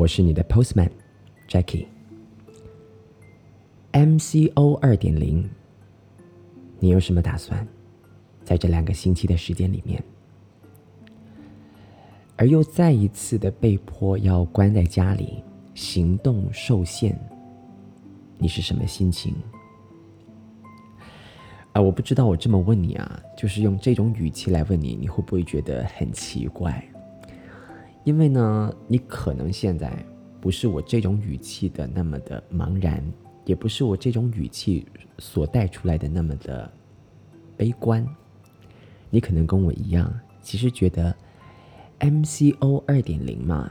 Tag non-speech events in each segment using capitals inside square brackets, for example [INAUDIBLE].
我是你的 Postman Jackie。MCO 二点零，你有什么打算？在这两个星期的时间里面，而又再一次的被迫要关在家里，行动受限，你是什么心情？啊，我不知道，我这么问你啊，就是用这种语气来问你，你会不会觉得很奇怪？因为呢，你可能现在不是我这种语气的那么的茫然，也不是我这种语气所带出来的那么的悲观。你可能跟我一样，其实觉得 MCO 二点零嘛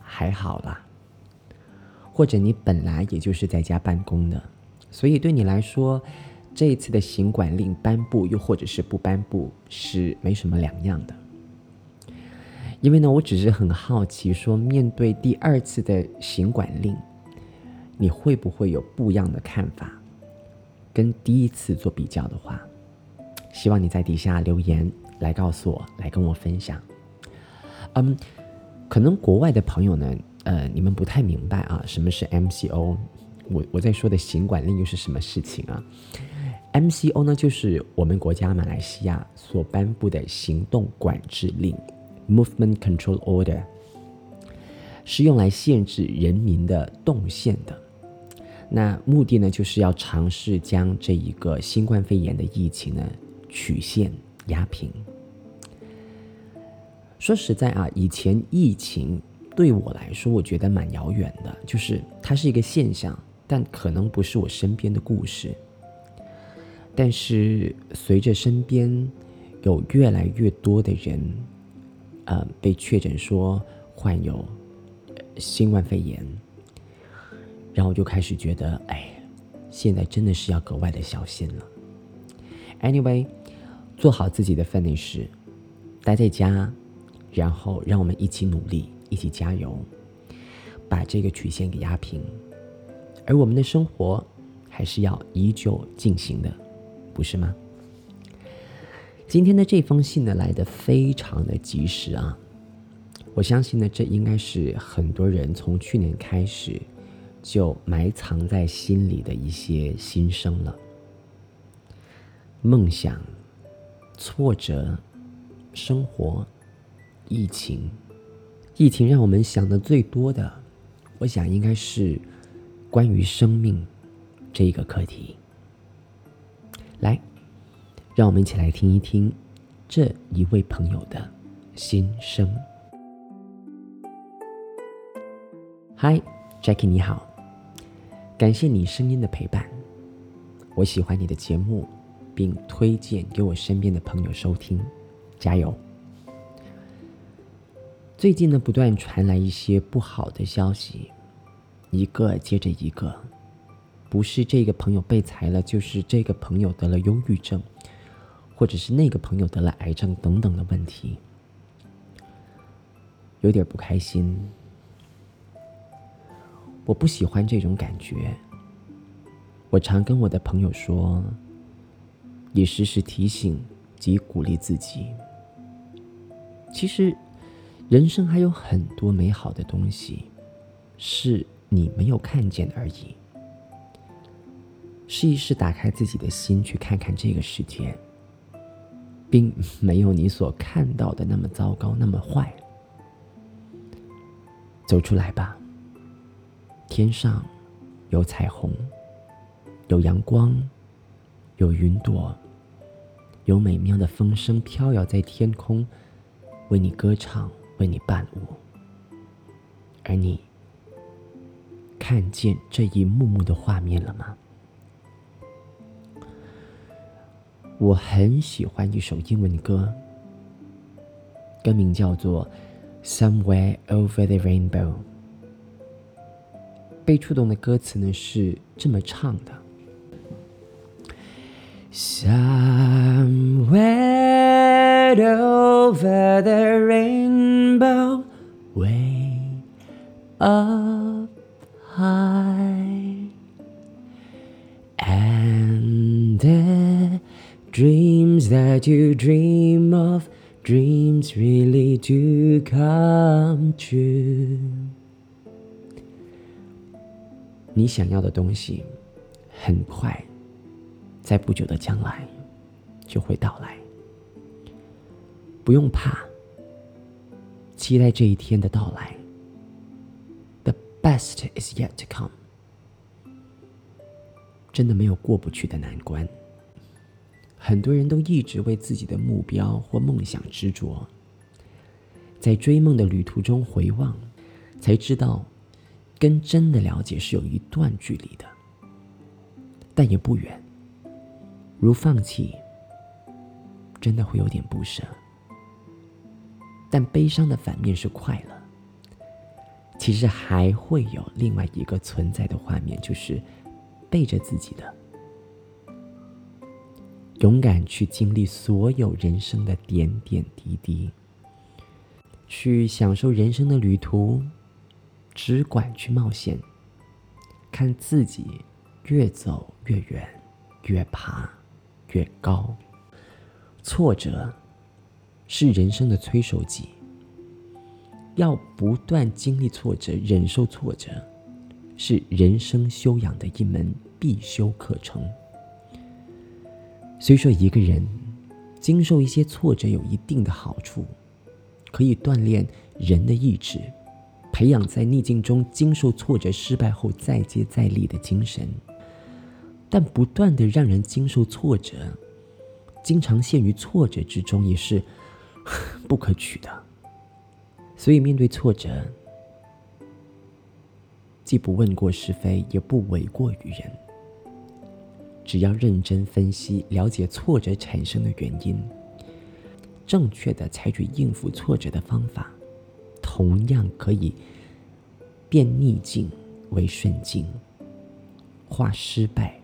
还好啦，或者你本来也就是在家办公的，所以对你来说，这一次的行管令颁布又或者是不颁布是没什么两样的。因为呢，我只是很好奇，说面对第二次的行管令，你会不会有不一样的看法？跟第一次做比较的话，希望你在底下留言来告诉我，来跟我分享。嗯，可能国外的朋友呢，呃，你们不太明白啊，什么是 MCO？我我在说的行管令又是什么事情啊？MCO 呢，就是我们国家马来西亚所颁布的行动管制令。Movement Control Order 是用来限制人民的动线的。那目的呢，就是要尝试将这一个新冠肺炎的疫情呢曲线压平。说实在啊，以前疫情对我来说，我觉得蛮遥远的，就是它是一个现象，但可能不是我身边的故事。但是随着身边有越来越多的人，呃，被确诊说患有新冠肺炎，然后就开始觉得，哎，现在真的是要格外的小心了。Anyway，做好自己的分内事，待在家，然后让我们一起努力，一起加油，把这个曲线给压平。而我们的生活还是要依旧进行的，不是吗？今天的这封信呢，来的非常的及时啊！我相信呢，这应该是很多人从去年开始就埋藏在心里的一些心声了。梦想、挫折、生活、疫情，疫情让我们想的最多的，我想应该是关于生命这一个课题。来。让我们一起来听一听这一位朋友的心声。嗨，Jackie，你好，感谢你声音的陪伴，我喜欢你的节目，并推荐给我身边的朋友收听，加油！最近呢，不断传来一些不好的消息，一个接着一个，不是这个朋友被裁了，就是这个朋友得了忧郁症。或者是那个朋友得了癌症等等的问题，有点不开心。我不喜欢这种感觉。我常跟我的朋友说，也时时提醒及鼓励自己。其实，人生还有很多美好的东西，是你没有看见而已。试一试打开自己的心，去看看这个世界。并没有你所看到的那么糟糕，那么坏。走出来吧。天上有彩虹，有阳光，有云朵，有美妙的风声飘摇在天空，为你歌唱，为你伴舞。而你看见这一幕幕的画面了吗？我很喜欢一首英文歌，歌名叫做《Somewhere Over the Rainbow》，被触动的歌词呢是这么唱的：Somewhere over the rainbow, way up high, and dreams that you dream of, dreams really do come true. 你想要的东西，很快，在不久的将来，就会到来。不用怕，期待这一天的到来。The best is yet to come。真的没有过不去的难关。很多人都一直为自己的目标或梦想执着，在追梦的旅途中回望，才知道。跟真的了解是有一段距离的，但也不远。如放弃，真的会有点不舍。但悲伤的反面是快乐。其实还会有另外一个存在的画面，就是背着自己的，勇敢去经历所有人生的点点滴滴，去享受人生的旅途。只管去冒险，看自己越走越远，越爬越高。挫折是人生的催熟剂，要不断经历挫折，忍受挫折，是人生修养的一门必修课程。虽说一个人经受一些挫折有一定的好处，可以锻炼人的意志。培养在逆境中经受挫折、失败后再接再厉的精神，但不断的让人经受挫折，经常陷于挫折之中，也是 [LAUGHS] 不可取的。所以面对挫折，既不问过是非，也不诿过于人，只要认真分析、了解挫折产生的原因，正确的采取应付挫折的方法。同样可以变逆境为顺境，化失败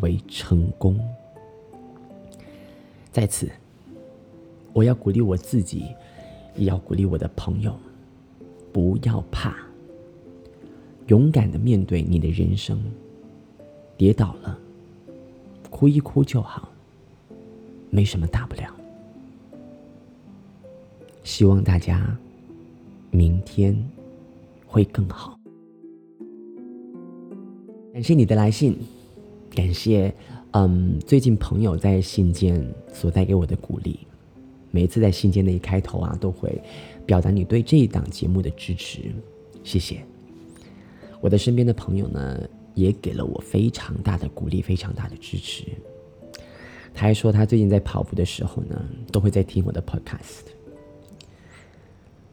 为成功。在此，我要鼓励我自己，也要鼓励我的朋友，不要怕，勇敢的面对你的人生。跌倒了，哭一哭就好，没什么大不了。希望大家。明天会更好。感谢你的来信，感谢嗯，最近朋友在信件所带给我的鼓励。每一次在信件的一开头啊，都会表达你对这一档节目的支持，谢谢。我的身边的朋友呢，也给了我非常大的鼓励，非常大的支持。他还说，他最近在跑步的时候呢，都会在听我的 podcast。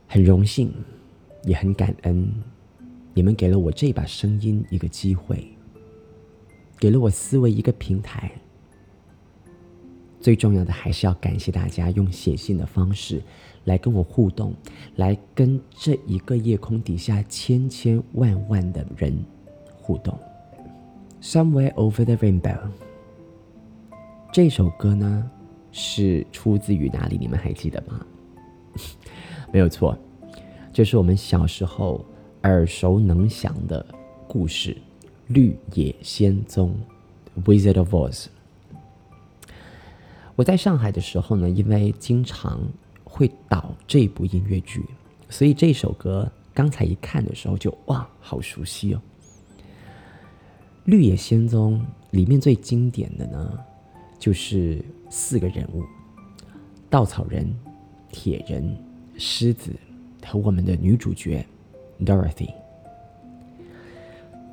很荣幸，也很感恩，你们给了我这把声音一个机会，给了我思维一个平台。最重要的还是要感谢大家用写信的方式来跟我互动，来跟这一个夜空底下千千万万的人互动。Somewhere over the rainbow，这首歌呢是出自于哪里？你们还记得吗？[LAUGHS] 没有错，就是我们小时候耳熟能详的故事《绿野仙踪》（Wizard of Oz）。我在上海的时候呢，因为经常会导这部音乐剧，所以这首歌刚才一看的时候就哇，好熟悉哦！《绿野仙踪》里面最经典的呢，就是四个人物：稻草人、铁人。狮子和我们的女主角 Dorothy。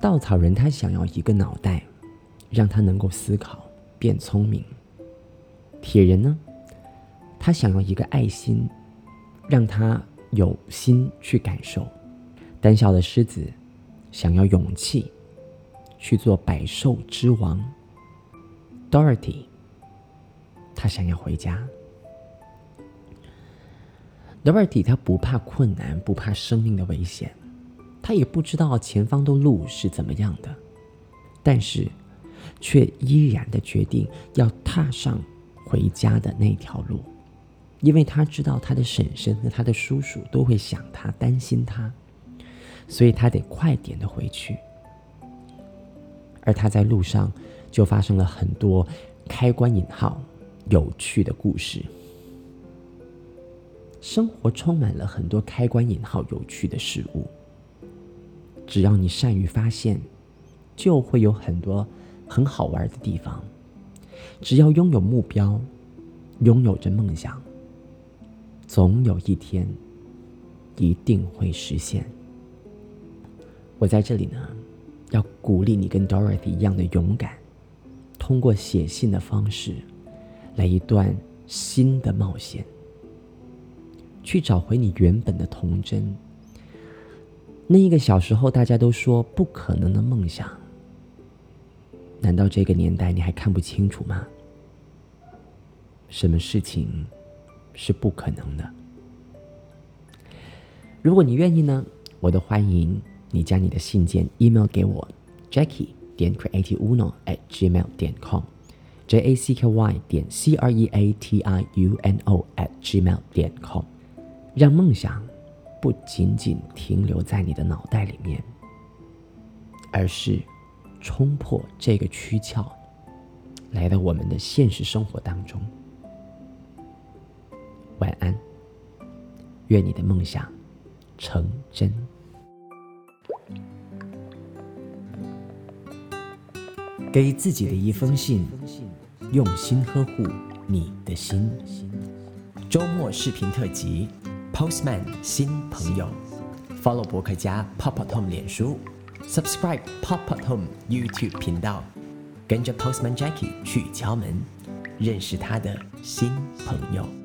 稻草人他想要一个脑袋，让他能够思考变聪明。铁人呢，他想要一个爱心，让他有心去感受。胆小的狮子想要勇气，去做百兽之王。Dorothy，他想要回家。Dorothy 他不怕困难，不怕生命的危险，他也不知道前方的路是怎么样的，但是却依然的决定要踏上回家的那条路，因为他知道他的婶婶和他的叔叔都会想他、担心他，所以他得快点的回去。而他在路上就发生了很多开关引号有趣的故事。生活充满了很多开关引号有趣的事物，只要你善于发现，就会有很多很好玩的地方。只要拥有目标，拥有着梦想，总有一天一定会实现。我在这里呢，要鼓励你跟 Dorothy 一样的勇敢，通过写信的方式，来一段新的冒险。去找回你原本的童真，那一个小时候大家都说不可能的梦想，难道这个年代你还看不清楚吗？什么事情是不可能的？如果你愿意呢，我都欢迎你将你的信件 email 给我，Jackie 点 Creative Uno at gmail 点 com，J A C K Y 点 C R E A T I U N O at gmail 点 com。让梦想不仅仅停留在你的脑袋里面，而是冲破这个躯壳，来到我们的现实生活当中。晚安，愿你的梦想成真。给自己的一封信，用心呵护你的心。周末视频特辑。Postman 新朋友，Follow 博客家 Pop Pop Tom 脸书，Subscribe Pop Pop Home YouTube 频道，跟着 Postman Jackie 去敲门，认识他的新朋友。